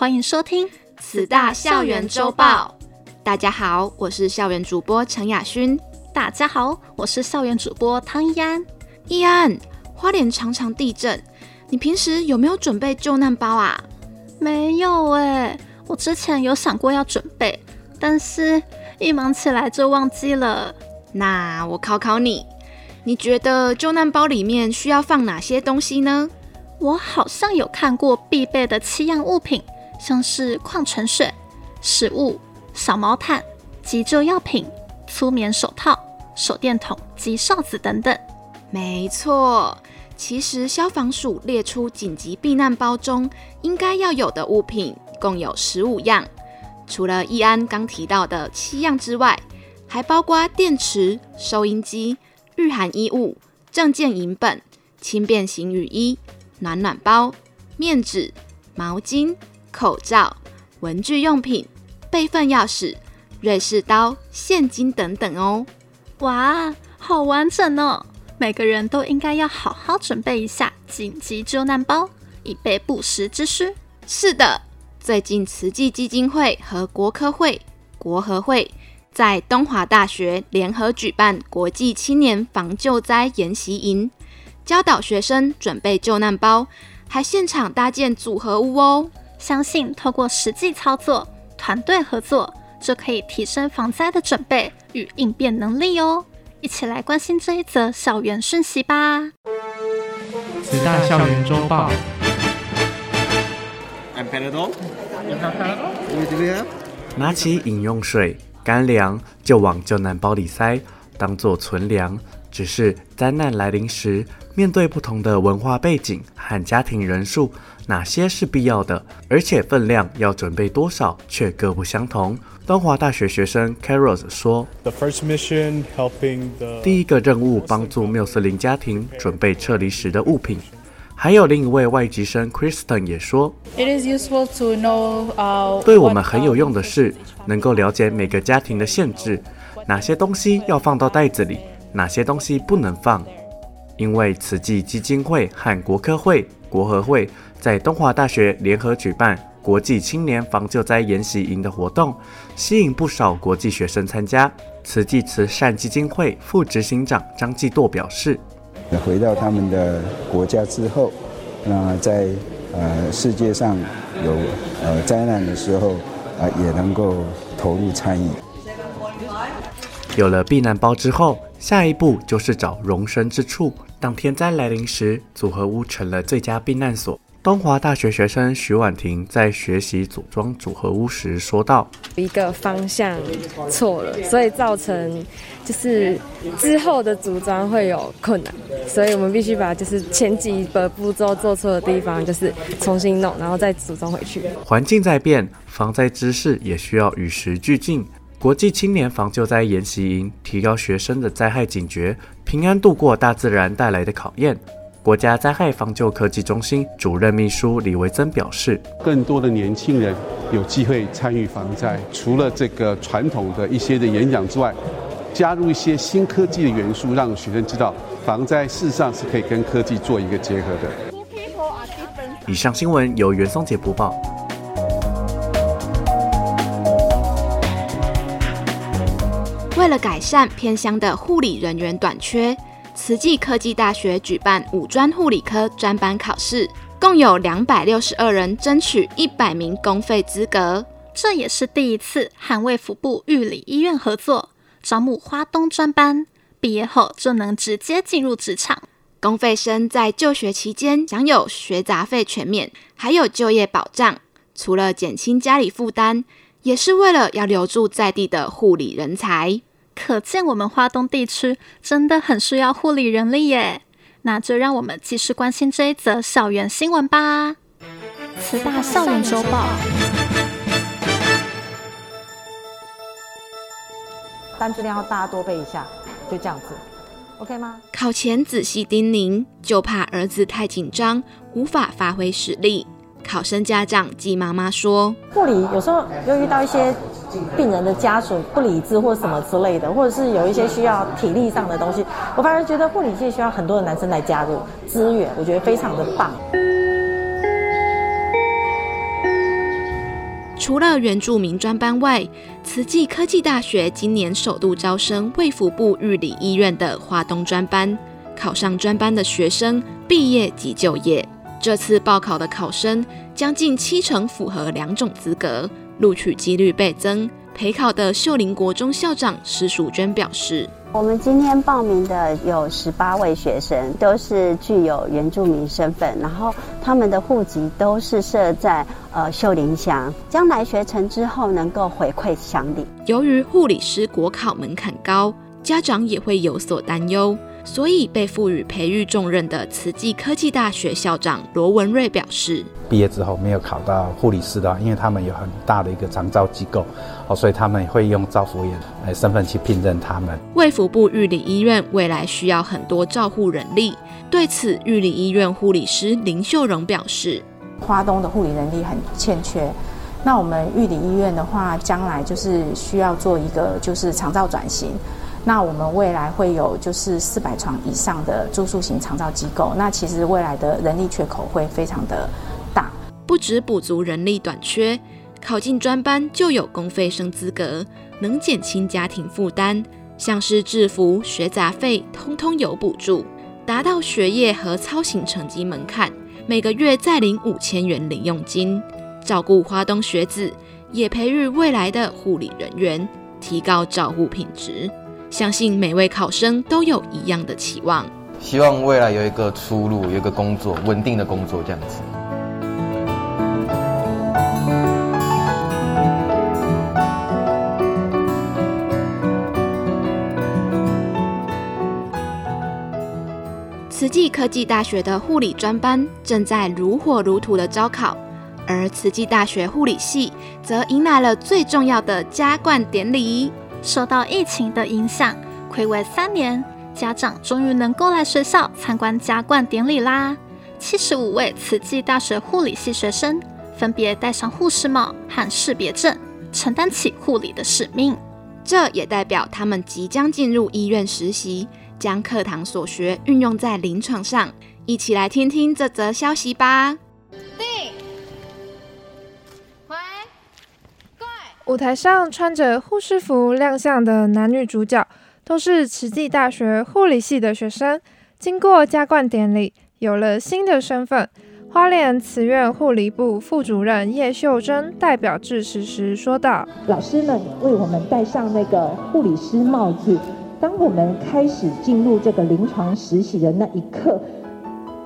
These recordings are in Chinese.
欢迎收听慈大校园周报。大家好，我是校园主播陈雅勋。大家好，我是校园主播汤一安。一安，花莲常常地震，你平时有没有准备救难包啊？没有哎，我之前有想过要准备，但是一忙起来就忘记了。那我考考你，你觉得救难包里面需要放哪些东西呢？我好像有看过必备的七样物品，像是矿泉水、食物、小毛毯、急救药品、粗棉手套、手电筒及哨子等等。没错，其实消防署列出紧急避难包中应该要有的物品共有十五样，除了易安刚提到的七样之外，还包括电池、收音机、御寒衣物、证件影本、轻便型雨衣。暖暖包、面纸、毛巾、口罩、文具用品、备份钥匙、瑞士刀、现金等等哦。哇，好完整哦！每个人都应该要好好准备一下紧急救难包，以备不时之需。是的，最近慈济基金会和国科会、国合会在东华大学联合举办国际青年防救灾研习营。教导学生准备救难包，还现场搭建组合屋哦。相信透过实际操作、团队合作，就可以提升防灾的准备与应变能力哦。一起来关心这一则校园讯息吧。慈大校园周报。拿起饮用水、干粮就往救难包里塞，当做存粮。只是灾难来临时，面对不同的文化背景和家庭人数，哪些是必要的，而且分量要准备多少，却各不相同。东华大学学生 Carol 说：“The first mission helping the 第一个任务帮助缪斯林家庭准备撤离时的物品。”还有另一位外籍生 Kristen 也说：“It is useful to know、uh, 对我们很有用的是，能够了解每个家庭的限制，哪些东西要放到袋子里。”哪些东西不能放？因为慈济基金会和国科会、国合会在东华大学联合举办国际青年防救灾研习营的活动，吸引不少国际学生参加。慈济慈善基金会副执行长张继舵表示：“回到他们的国家之后，那在呃世界上有呃灾难的时候啊、呃，也能够投入参与。”有了避难包之后。下一步就是找容身之处。当天灾来临时，组合屋成了最佳避难所。东华大学学生徐婉婷在学习组装组合屋时说道：“一个方向错了，所以造成就是之后的组装会有困难，所以我们必须把就是前几个步骤做错的地方，就是重新弄，然后再组装回去。环境在变，防灾知识也需要与时俱进。”国际青年防救灾研习营提高学生的灾害警觉，平安度过大自然带来的考验。国家灾害防救科技中心主任秘书李维增表示：“更多的年轻人有机会参与防灾，除了这个传统的一些的演讲之外，加入一些新科技的元素，让学生知道防灾事实上是可以跟科技做一个结合的。”以上新闻由袁松杰播报。了改善偏乡的护理人员短缺，慈济科技大学举办五专护理科专班考试，共有两百六十二人争取一百名公费资格。这也是第一次和卫福部玉里医院合作招募花东专班，毕业后就能直接进入职场。公费生在就学期间享有学杂费全免，还有就业保障。除了减轻家里负担，也是为了要留住在地的护理人才。可见我们华东地区真的很需要护理人力耶。那就让我们继续关心这一则校园新闻吧。慈大校园周报。单质量要大家多背一下，就这样子，OK 吗？考前仔细叮咛，就怕儿子太紧张，无法发挥实力。考生家长季妈妈说：“护理有时候又遇到一些病人的家属不理智或什么之类的，或者是有一些需要体力上的东西，我反而觉得护理界需要很多的男生来加入资源，我觉得非常的棒。”除了原住民专班外，慈济科技大学今年首度招生卫福部日理医院的华东专班，考上专班的学生毕业即就业。这次报考的考生将近七成符合两种资格，录取几率倍增。陪考的秀林国中校长施淑娟表示。我们今天报名的有十八位学生，都是具有原住民身份，然后他们的户籍都是设在呃秀林乡，将来学成之后能够回馈乡里。由于护理师国考门槛高，家长也会有所担忧。所以，被赋予培育重任的慈济科技大学校长罗文瑞表示：毕业之后没有考到护理师的话，因为他们有很大的一个长照机构，哦，所以他们会用照护员来身份去聘任他们。卫福部玉里医院未来需要很多照护人力，对此，玉里医院护理师林秀荣表示：花东的护理人力很欠缺，那我们玉里医院的话，将来就是需要做一个就是长照转型。那我们未来会有就是四百床以上的住宿型长照机构，那其实未来的人力缺口会非常的大。不只补足人力短缺，考进专班就有公费生资格，能减轻家庭负担，像是制服、学杂费，通通有补助，达到学业和操行成绩门槛，每个月再领五千元零用金，照顾花东学子，也培育未来的护理人员，提高照护品质。相信每位考生都有一样的期望，希望未来有一个出路，有一个工作，稳定的工作这样子。慈济科技大学的护理专班正在如火如荼的招考，而慈济大学护理系则迎来了最重要的加冠典礼。受到疫情的影响，暌违三年，家长终于能够来学校参观加冠典礼啦！七十五位慈济大学护理系学生分别戴上护士帽和识别证，承担起护理的使命。这也代表他们即将进入医院实习，将课堂所学运用在临床上。一起来听听这则消息吧。舞台上穿着护士服亮相的男女主角，都是慈济大学护理系的学生。经过加冠典礼，有了新的身份。花莲慈院护理部副主任叶秀珍代表致辞时说道：“老师们为我们戴上那个护理师帽子，当我们开始进入这个临床实习的那一刻，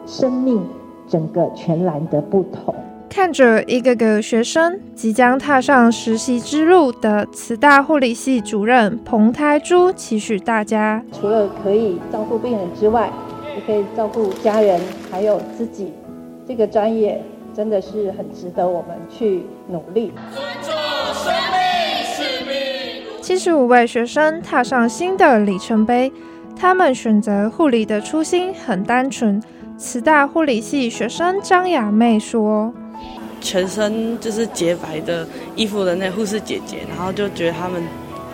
生命整个全然的不同。”看着一个个学生即将踏上实习之路的慈大护理系主任彭台珠，期许大家除了可以照顾病人之外，也可以照顾家人，还有自己。这个专业真的是很值得我们去努力。尊重生命使命。七十五位学生踏上新的里程碑，他们选择护理的初心很单纯。慈大护理系学生张雅妹说。全身就是洁白的衣服的那护士姐姐，然后就觉得他们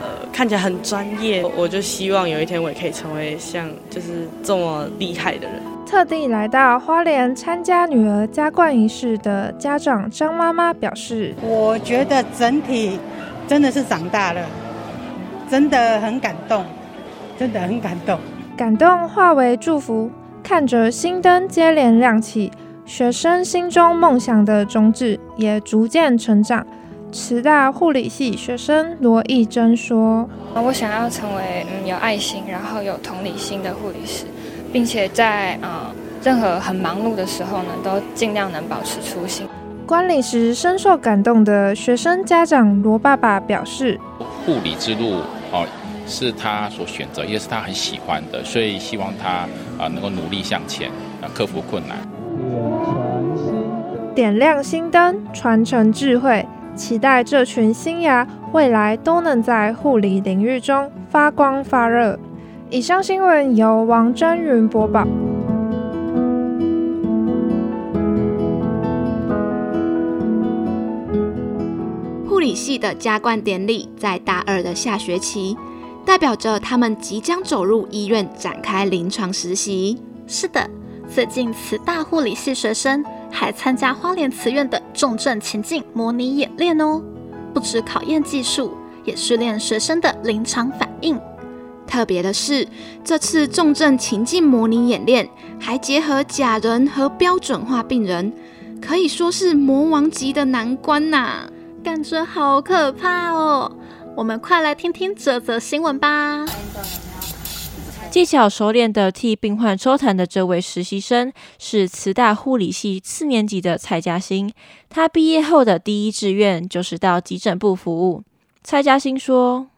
呃看起来很专业，我就希望有一天我也可以成为像就是这么厉害的人。特地来到花莲参加女儿加冠仪式的家长张妈妈表示：“我觉得整体真的是长大了，真的很感动，真的很感动，感动化为祝福，看着新灯接连亮起。”学生心中梦想的种子也逐渐成长。慈大护理系学生罗义珍说：“我想要成为嗯有爱心，然后有同理心的护理师，并且在啊、呃、任何很忙碌的时候呢，都尽量能保持初心。”观礼时深受感动的学生家长罗爸爸表示：“护理之路哦是他所选择，也是他很喜欢的，所以希望他啊能够努力向前，啊克服困难。”点亮心灯，传承智慧，期待这群新芽未来都能在护理领域中发光发热。以上新闻由王真云播报。护理系的加冠典礼在大二的下学期，代表着他们即将走入医院展开临床实习。是的，最近慈大护理系学生还参加花莲慈院的重症情境模拟演练哦，不止考验技术，也训练学生的临场反应。特别的是，这次重症情境模拟演练还结合假人和标准化病人，可以说是魔王级的难关呐、啊。感觉好可怕哦！我们快来听听这则新闻吧。技巧熟练的替病患抽痰的这位实习生是慈大护理系四年级的蔡嘉欣。他毕业后的第一志愿就是到急诊部服务。蔡嘉欣说。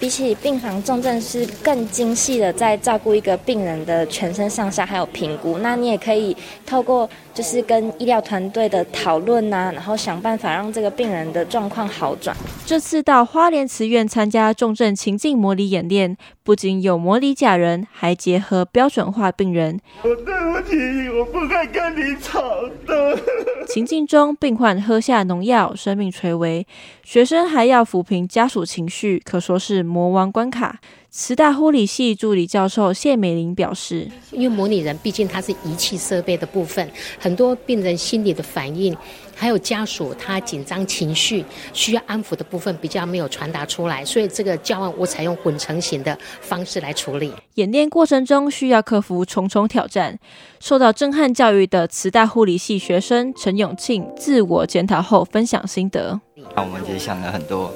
比起病房重症是更精细的，在照顾一个病人的全身上下，还有评估。那你也可以透过就是跟医疗团队的讨论呐，然后想办法让这个病人的状况好转。这次到花莲慈院参加重症情境模拟演练，不仅有模拟假人，还结合标准化病人。我对不起，我不该跟你吵的。情境中，病患喝下农药，生命垂危，学生还要抚平家属情绪，可说是。魔王关卡，慈大护理系助理教授谢美玲表示：“因为模拟人毕竟它是仪器设备的部分，很多病人心理的反应，还有家属他紧张情绪需要安抚的部分比较没有传达出来，所以这个教案我采用混成型的方式来处理。演练过程中需要克服重重挑战，受到震撼教育的慈大护理系学生陈永庆自我检讨后分享心得：那我们其实想了很多。”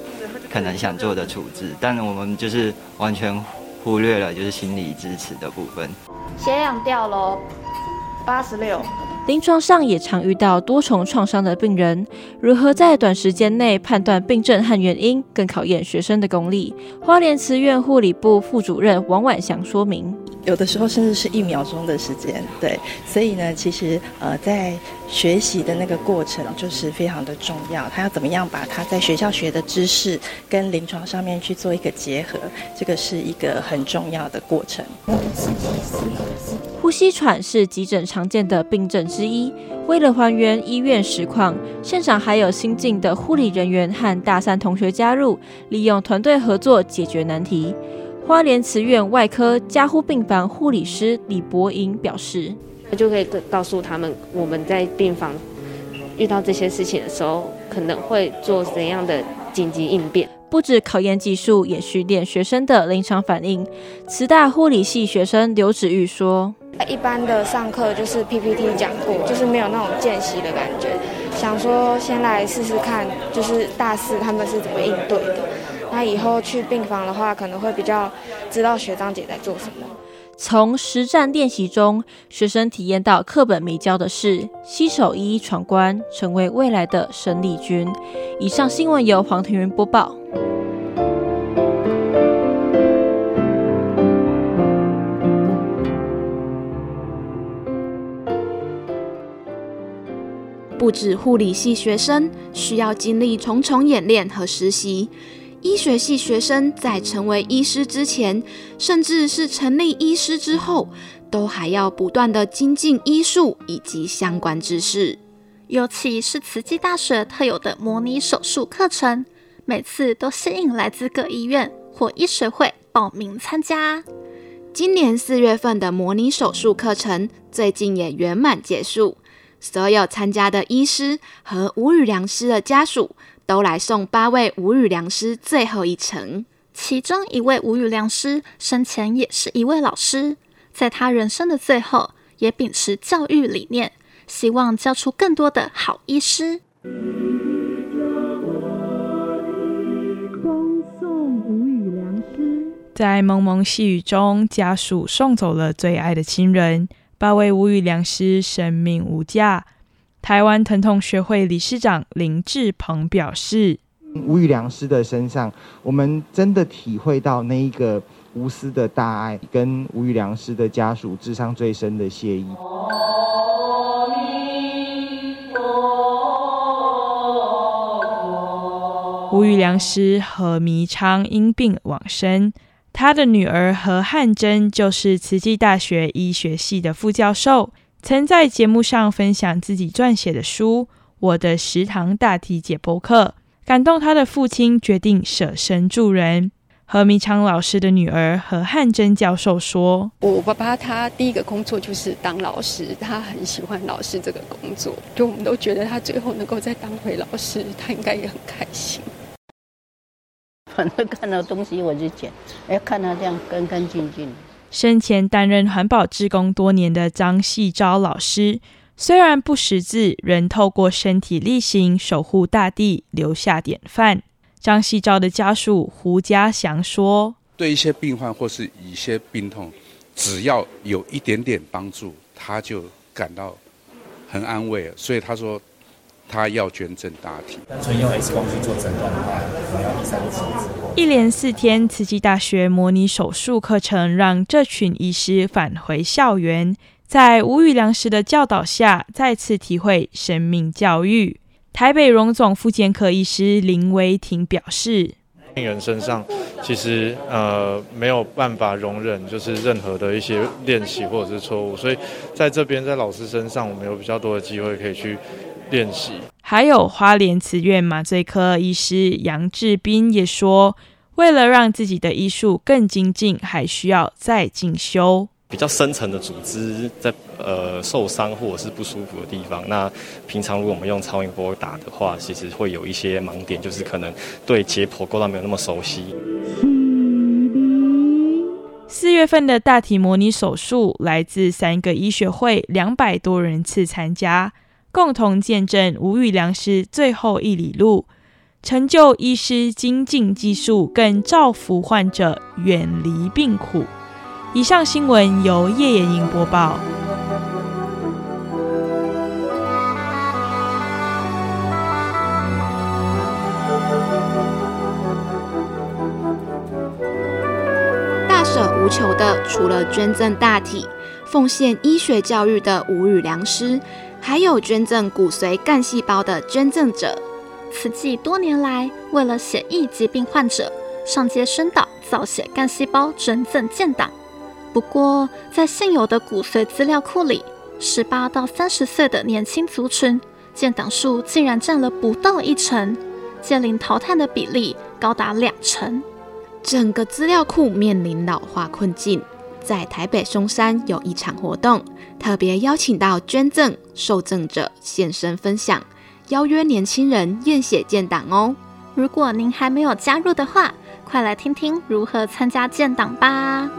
可能想做的处置，但我们就是完全忽略了就是心理支持的部分。血氧掉喽，八十六。临床上也常遇到多重创伤的病人，如何在短时间内判断病症和原因，更考验学生的功力。花莲慈院护理部副主任王婉祥说明。有的时候甚至是一秒钟的时间，对，所以呢，其实呃，在学习的那个过程就是非常的重要。他要怎么样把他在学校学的知识跟临床上面去做一个结合，这个是一个很重要的过程。呼吸喘是急诊常见的病症之一。为了还原医院实况，现场还有新进的护理人员和大三同学加入，利用团队合作解决难题。花莲慈院外科加护病房护理师李博莹表示：“就可以告诉他们，我们在病房遇到这些事情的时候，可能会做怎样的紧急应变。不止考验技术，也训练学生的临场反应。”慈大护理系学生刘子玉说：“一般的上课就是 PPT 讲过，就是没有那种见习的感觉。想说先来试试看，就是大四他们是怎么应对的。”那以后去病房的话，可能会比较知道学长姐在做什么。从实战练习中，学生体验到课本没教的事，携手一一闯关，成为未来的生力军。以上新闻由黄庭云播报。不止护理系学生需要经历重重演练和实习。医学系学生在成为医师之前，甚至是成立医师之后，都还要不断的精进医术以及相关知识。尤其是慈济大学特有的模拟手术课程，每次都吸引来自各医院或医学会报名参加。今年四月份的模拟手术课程，最近也圆满结束。所有参加的医师和无语良师的家属，都来送八位无语良师最后一程。其中一位无语良师生前也是一位老师，在他人生的最后，也秉持教育理念，希望教出更多的好医师。送无语良师，在蒙蒙细雨中，家属送走了最爱的亲人。八位无语良师生命无价。台湾疼痛学会理事长林志鹏表示：“吴宇良师的身上，我们真的体会到那一个无私的大爱，跟吴宇良师的家属致上最深的谢意。”吴宇良师何弥昌因病往生。他的女儿何汉珍就是慈济大学医学系的副教授，曾在节目上分享自己撰写的书《我的食堂大体解剖课》，感动他的父亲，决定舍身助人。何明昌老师的女儿何汉珍教授说：“我爸爸他第一个工作就是当老师，他很喜欢老师这个工作，就我们都觉得他最后能够再当回老师，他应该也很开心。”反正看到东西我就捡，哎，看他这样干干净净。生前担任环保志工多年的张细昭老师，虽然不识字，仍透过身体力行守护大地，留下典范。张细昭的家属胡家祥说：“对一些病患或是一些病痛，只要有一点点帮助，他就感到很安慰。所以他说。”他要捐赠大体，单纯用 X 光去做诊断的话，可能要第三次。一连四天，慈济大学模拟手术课程让这群医师返回校园，在吴宇良师的教导下，再次体会生命教育。台北荣总复健科医师林威婷表示：“病人身上其实呃没有办法容忍就是任何的一些练习或者是错误，所以在这边在老师身上，我们有比较多的机会可以去。”练习，还有花莲慈院麻醉科医师杨志斌也说，为了让自己的医术更精进，还需要再进修。比较深层的组织在呃受伤或者是不舒服的地方，那平常如果我们用超音波打的话，其实会有一些盲点，就是可能对解剖构造没有那么熟悉。四月份的大体模拟手术，来自三个医学会，两百多人次参加。共同见证吴宇良师最后一里路，成就医师精进技术，更造福患者远离病苦。以上新闻由叶延莹播报。大舍无求的，除了捐赠大体、奉献医学教育的吴宇良师。还有捐赠骨髓干细胞的捐赠者，慈济多年来为了血液疾病患者，上街宣导造血干细胞捐赠建档。不过，在现有的骨髓资料库里，十八到三十岁的年轻族群建档数竟然占了不到一成，届龄淘汰的比例高达两成，整个资料库面临老化困境。在台北松山有一场活动，特别邀请到捐赠受赠者现身分享，邀约年轻人验血建档哦。如果您还没有加入的话，快来听听如何参加建档吧。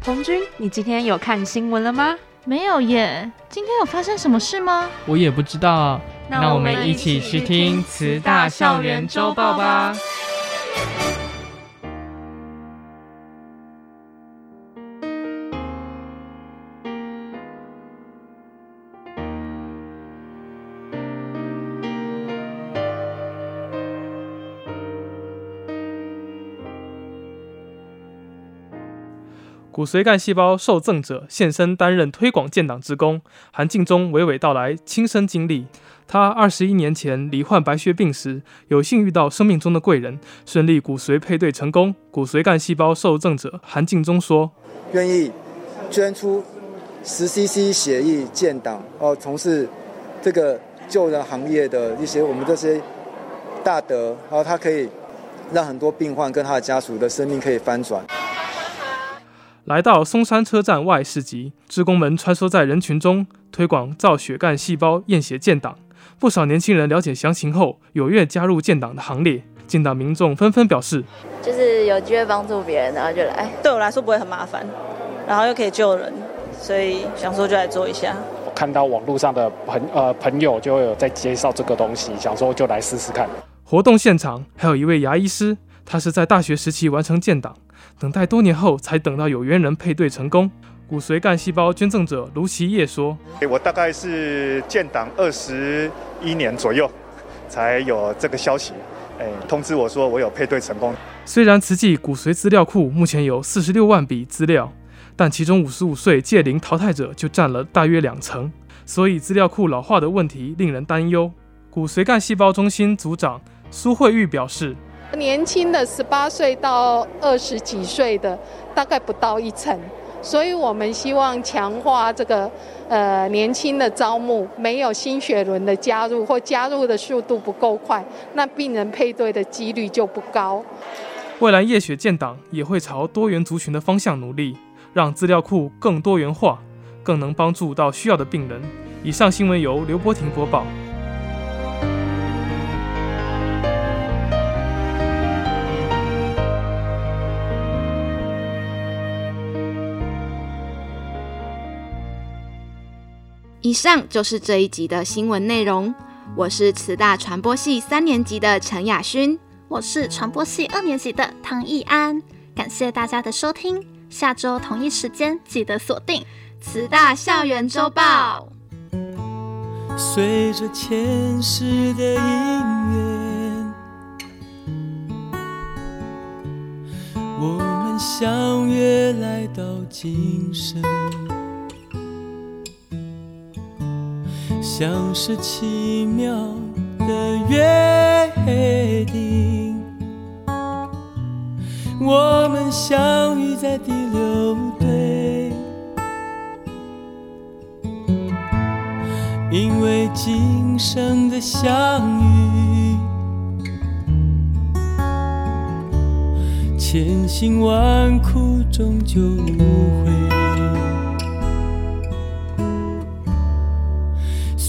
彭军，你今天有看新闻了吗？没有耶。今天有发生什么事吗？我也不知道。那我们一起去听慈大校园周报吧。Bye. 骨髓干细胞受赠者现身担任推广建档志工，韩敬忠娓娓道来亲身经历。他二十一年前罹患白血病时，有幸遇到生命中的贵人，顺利骨髓配对成功。骨髓干细胞受赠者韩敬忠说：“愿意捐出十 CC 血液建党，哦，从事这个救人行业的一些我们这些大德，然后他可以让很多病患跟他的家属的生命可以翻转。”来到松山车站外市集，职工们穿梭在人群中，推广造血干细胞验血建档。不少年轻人了解详情后，踊跃加入建档的行列。建档民众纷纷表示，就是有机会帮助别人，然后就来。对我来说不会很麻烦，然后又可以救人，所以想说就来做一下。我看到网络上的朋呃朋友就有在介绍这个东西，想说就来试试看。活动现场还有一位牙医师，他是在大学时期完成建档。等待多年后，才等到有缘人配对成功。骨髓干细胞捐赠者卢其业说：“我大概是建党二十一年左右，才有这个消息，哎，通知我说我有配对成功。虽然慈济骨髓资料库目前有四十六万笔资料，但其中五十五岁届龄淘汰者就占了大约两成，所以资料库老化的问题令人担忧。骨髓干细胞中心组长苏慧玉表示：“年轻的十八岁到二十几岁的大概不到一成，所以我们希望强化这个呃年轻的招募，没有新血轮的加入或加入的速度不够快，那病人配对的几率就不高。未来叶血建档也会朝多元族群的方向努力，让资料库更多元化，更能帮助到需要的病人。”以上新闻由刘波婷播报。以上就是这一集的新闻内容。我是慈大传播系三年级的陈雅勋，我是传播系二年级的唐艺安。感谢大家的收听，下周同一时间记得锁定慈大校园周报。随着前世的因缘，我们相约来到今生。像是奇妙的约定，我们相遇在第六对，因为今生的相遇，千辛万苦终究无悔。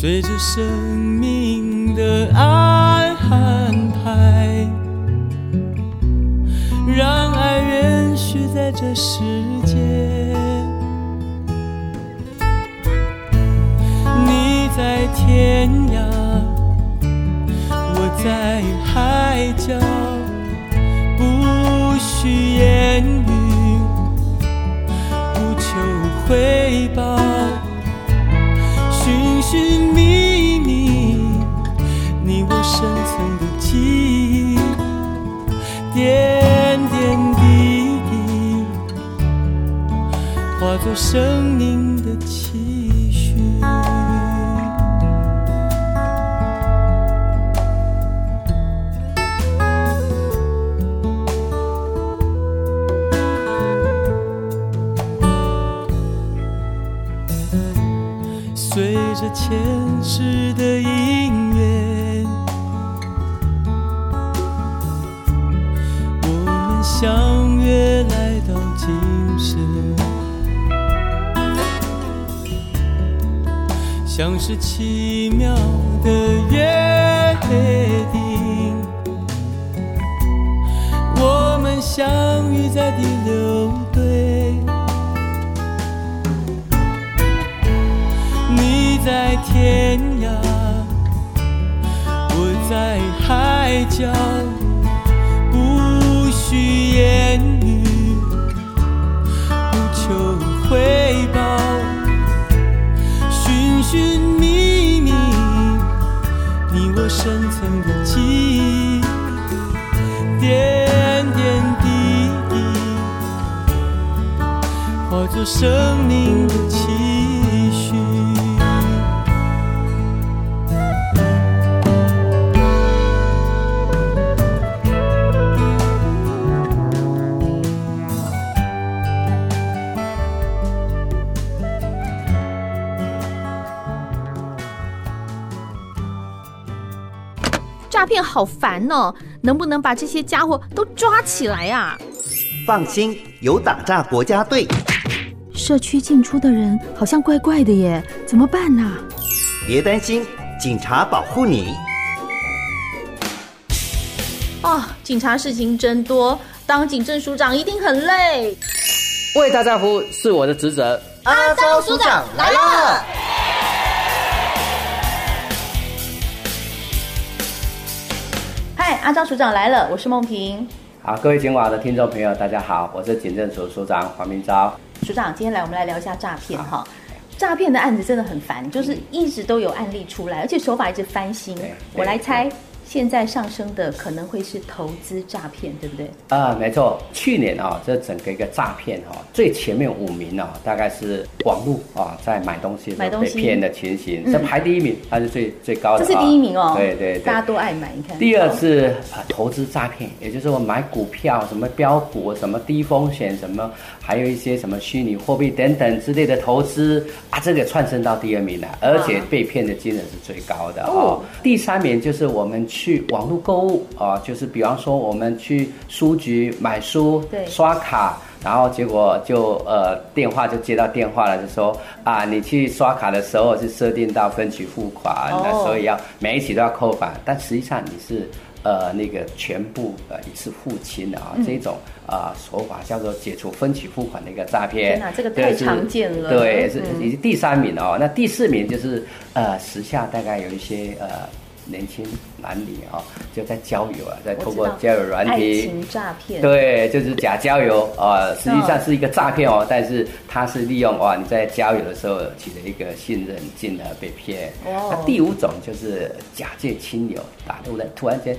随着生命的安排，让爱延续在这世界。你在天涯，我在海角，做生命。是奇妙的约定，我们相遇在第六对。在天化作生命的期许。诈骗好烦哦，能不能把这些家伙都抓起来啊？放心，有打诈国家队。社区进出的人好像怪怪的耶，怎么办呢？别担心，警察保护你。哦，警察事情真多，当警政署长一定很累。为大家服务是我的职责。阿昭署长来了。嗨阿昭署长来了，我是梦萍。好，各位警网的听众朋友，大家好，我是警政署署长黄明昭。署长，今天来我们来聊一下诈骗哈。诈骗的案子真的很烦，就是一直都有案例出来，而且手法一直翻新。我来猜，现在上升的可能会是投资诈骗，对不对？啊，没错。去年啊，这整个一个诈骗哈，最前面五名啊，大概是网络啊，在买东西被骗的情形，这排第一名，它是最最高的。这是第一名哦。对对对，大家都爱买，你看。第二是投资诈骗，也就是我买股票，什么标股，什么低风险，什么还有一些什么虚拟货币等等之类的投资啊，这个窜升到第二名了，而且被骗的金额是最高的哦。第三名就是我们。去网络购物啊，就是比方说我们去书局买书，对，刷卡，然后结果就呃电话就接到电话了，就说啊，你去刷卡的时候是设定到分期付款，那所以要每一期都要扣款，但实际上你是呃那个全部呃一次付清的啊，这种啊手法叫做解除分期付款的一个诈骗。天哪，这个太常见了。对，是已经第三名哦，那第四名就是呃时下大概有一些呃。年轻男女啊，就在交友啊，在透过交友软体，爱情诈骗，对，就是假交友啊，实际上是。一个诈骗哦，但是他是利用哇，你在交友的时候取得一个信任，进而被骗。哦，那第五种就是假借亲友打突然突然间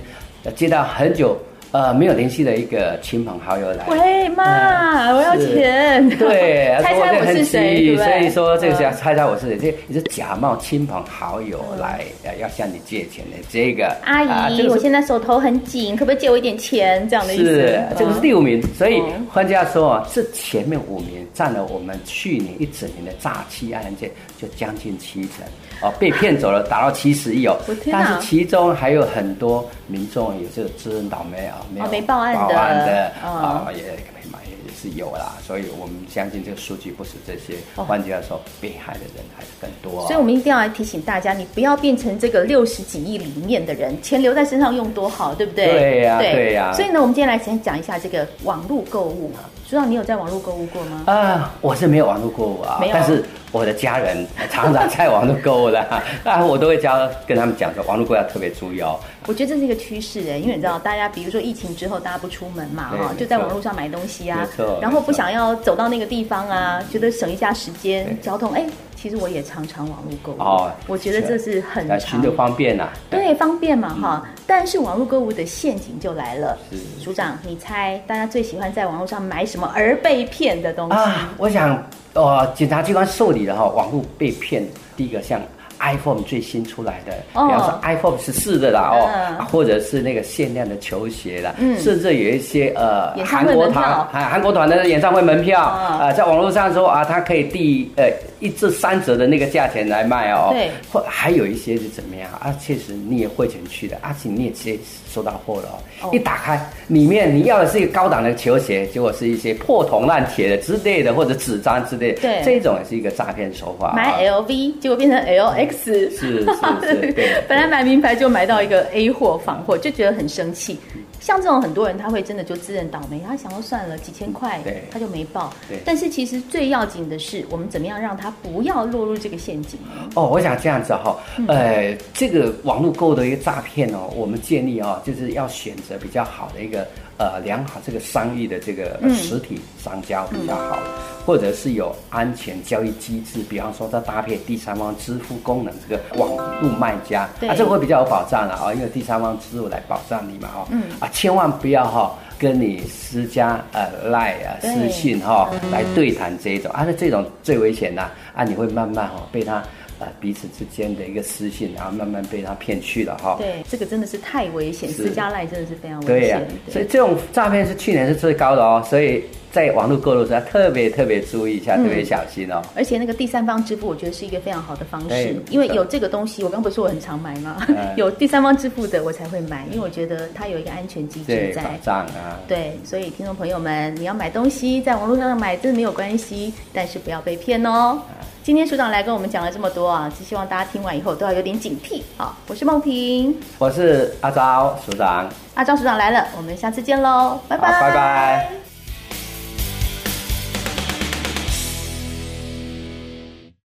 接到很久。呃，没有联系的一个亲朋好友来，喂妈，嗯、我要钱，对，猜猜我是谁？所以说这个是要猜猜我是谁，这你是假冒亲朋好友来要向你借钱的这个阿姨，啊这个、我现在手头很紧，可不可以借我一点钱？这样的意思。是，这个是第五名，所以换句话说，这前面五名占了我们去年一整年的诈欺案件就将近七成。哦，被骗走了，达到七十亿哦。但是其中还有很多民众也是知恩倒霉啊，没有没报案的，报案的啊，也没买也是有啦。所以我们相信这个数据不是这些，换句话说，被害的人还是更多。所以我们一定要来提醒大家，你不要变成这个六十几亿里面的人，钱留在身上用多好，对不对？对呀，对呀。所以呢，我们今天来先讲一下这个网络购物。知道你有在网络购物过吗？啊，我是没有网络购物啊，但是。我的家人常常在网络购物的，啊，我都会教跟他们讲说，网络购物要特别注意哦。我觉得这是一个趋势哎，因为你知道，大家比如说疫情之后，大家不出门嘛，哈，就在网络上买东西啊，然后不想要走到那个地方啊，觉得省一下时间，交通，哎，其实我也常常网络购物哦。我觉得这是很常的方便呐，对，方便嘛哈。但是网络购物的陷阱就来了，署长，你猜大家最喜欢在网络上买什么而被骗的东西啊？我想。哦，检察机关受理了哈，网络被骗，第一个像 iPhone 最新出来的，比方说 iPhone 十四的啦哦，或者是那个限量的球鞋啦，甚至有一些呃韩国团韩韩国团的演唱会门票啊，在网络上说啊，它可以第呃一至三折的那个价钱来卖哦，对，或还有一些是怎么样？啊？确实你也汇钱去的，而且你也直接收到货了哦，一打开里面你要的是一个高档的球鞋，结果是一些破铜烂铁的之类的，或者纸张之类的，对，这种也是一个诈骗手法。买 LV 结果变成 LX。是是是，对，本来买名牌就买到一个 A 货仿货，就觉得很生气。像这种很多人，他会真的就自认倒霉，他想要算了几千块，他就没报。对，但是其实最要紧的是，我们怎么样让他不要落入这个陷阱呢？哦，我想这样子哈，呃，这个网络购物的一个诈骗哦，我们建议哦，就是要选择比较好的一个呃良好这个商誉的这个实体商家比较好，或者是有安全交易机制，比方说它搭配第三方支付功能，这个网络卖家。啊，这个会比较有保障了啊，因为第三方支付来保障你嘛，哈，嗯。啊。千万不要哈跟你私家呃赖啊私信哈来对谈这一种，啊，那这种最危险的啊，你会慢慢哈被他呃彼此之间的一个私信，然后慢慢被他骗去了哈。对，这个真的是太危险，私加赖真的是非常危险。对呀，所以这种诈骗是去年是最高的哦，所以。在网络购物时，要特别特别注意一下，特别小心哦。而且那个第三方支付，我觉得是一个非常好的方式，因为有这个东西，我刚不是说我很常买吗？有第三方支付的，我才会买，因为我觉得它有一个安全机制在。保障啊。对，所以听众朋友们，你要买东西在网络上买，真的没有关系，但是不要被骗哦。今天署长来跟我们讲了这么多啊，只希望大家听完以后都要有点警惕。啊，我是梦萍，我是阿昭署长，阿昭署长来了，我们下次见喽，拜拜，拜拜。